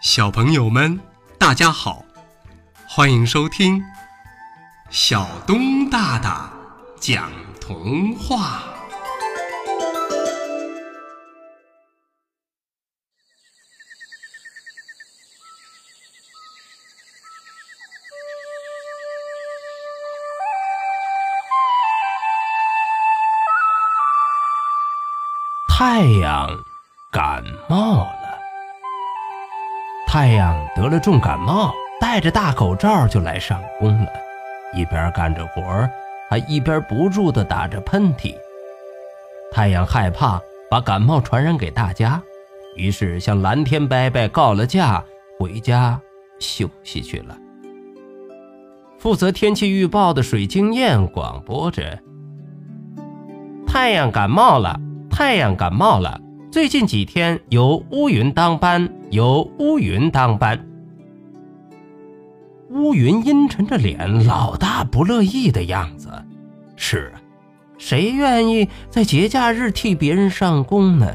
小朋友们，大家好，欢迎收听小东大大讲童话。太阳感冒了。太阳得了重感冒，戴着大口罩就来上工了，一边干着活，还一边不住地打着喷嚏。太阳害怕把感冒传染给大家，于是向蓝天伯伯告了假，回家休息去了。负责天气预报的水晶燕广播着：“太阳感冒了，太阳感冒了。”最近几天由乌云当班，由乌云当班。乌云阴沉着脸，老大不乐意的样子。是，谁愿意在节假日替别人上工呢？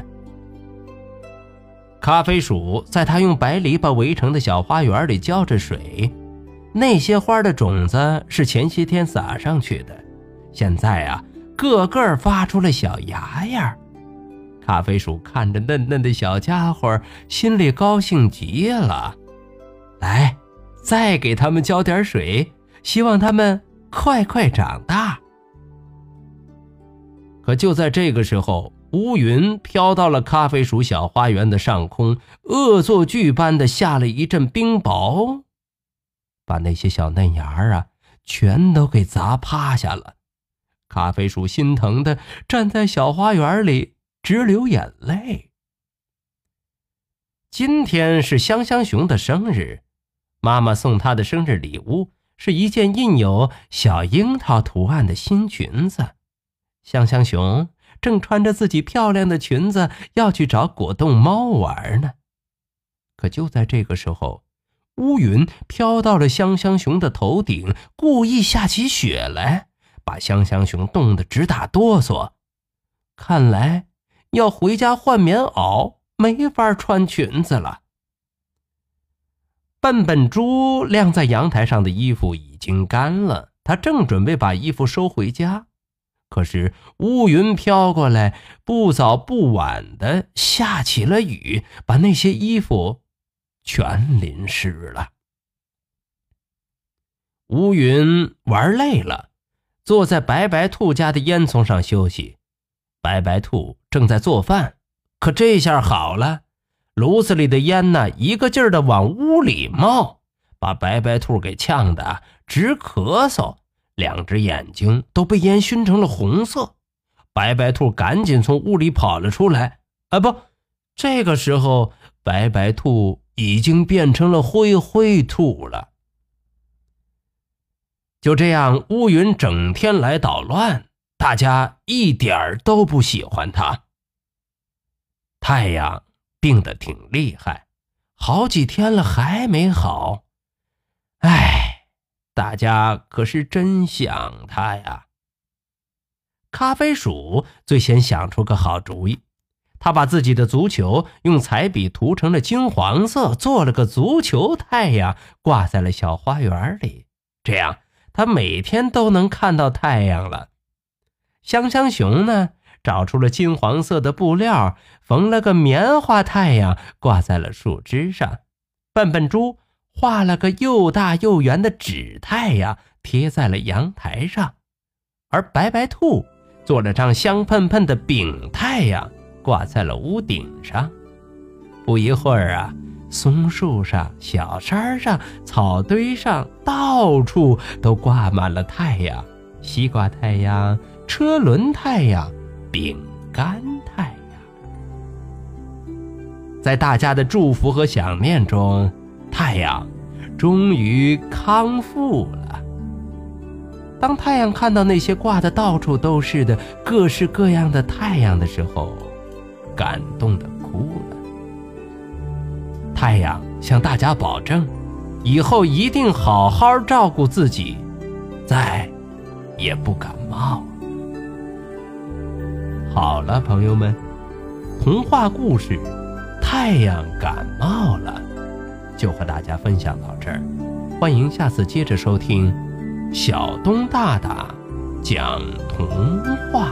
咖啡鼠在他用白篱笆围成的小花园里浇着水，那些花的种子是前些天撒上去的，现在啊，个个发出了小芽芽。咖啡鼠看着嫩嫩的小家伙，心里高兴极了。来，再给他们浇点水，希望他们快快长大。可就在这个时候，乌云飘到了咖啡鼠小花园的上空，恶作剧般的下了一阵冰雹，把那些小嫩芽儿啊，全都给砸趴下了。咖啡鼠心疼的站在小花园里。直流眼泪。今天是香香熊的生日，妈妈送她的生日礼物是一件印有小樱桃图案的新裙子。香香熊正穿着自己漂亮的裙子要去找果冻猫玩呢。可就在这个时候，乌云飘到了香香熊的头顶，故意下起雪来，把香香熊冻得直打哆嗦。看来。要回家换棉袄，没法穿裙子了。笨笨猪晾在阳台上的衣服已经干了，他正准备把衣服收回家，可是乌云飘过来，不早不晚的下起了雨，把那些衣服全淋湿了。乌云玩累了，坐在白白兔家的烟囱上休息。白白兔正在做饭，可这下好了，炉子里的烟呢，一个劲儿的往屋里冒，把白白兔给呛得直咳嗽，两只眼睛都被烟熏成了红色。白白兔赶紧从屋里跑了出来。啊，不，这个时候白白兔已经变成了灰灰兔了。就这样，乌云整天来捣乱。大家一点儿都不喜欢他。太阳病得挺厉害，好几天了还没好。哎，大家可是真想他呀。咖啡鼠最先想出个好主意，他把自己的足球用彩笔涂成了金黄色，做了个足球太阳，挂在了小花园里。这样，他每天都能看到太阳了。香香熊呢，找出了金黄色的布料，缝了个棉花太阳，挂在了树枝上。笨笨猪画了个又大又圆的纸太阳，贴在了阳台上。而白白兔做了张香喷喷的饼太阳，挂在了屋顶上。不一会儿啊，松树上、小山上、草堆上，到处都挂满了太阳，西瓜太阳。车轮太阳，饼干太阳，在大家的祝福和想念中，太阳终于康复了。当太阳看到那些挂的到处都是的各式各样的太阳的时候，感动的哭了。太阳向大家保证，以后一定好好照顾自己，再也不感冒。好了，朋友们，童话故事《太阳感冒了》就和大家分享到这儿，欢迎下次接着收听小东大大讲童话。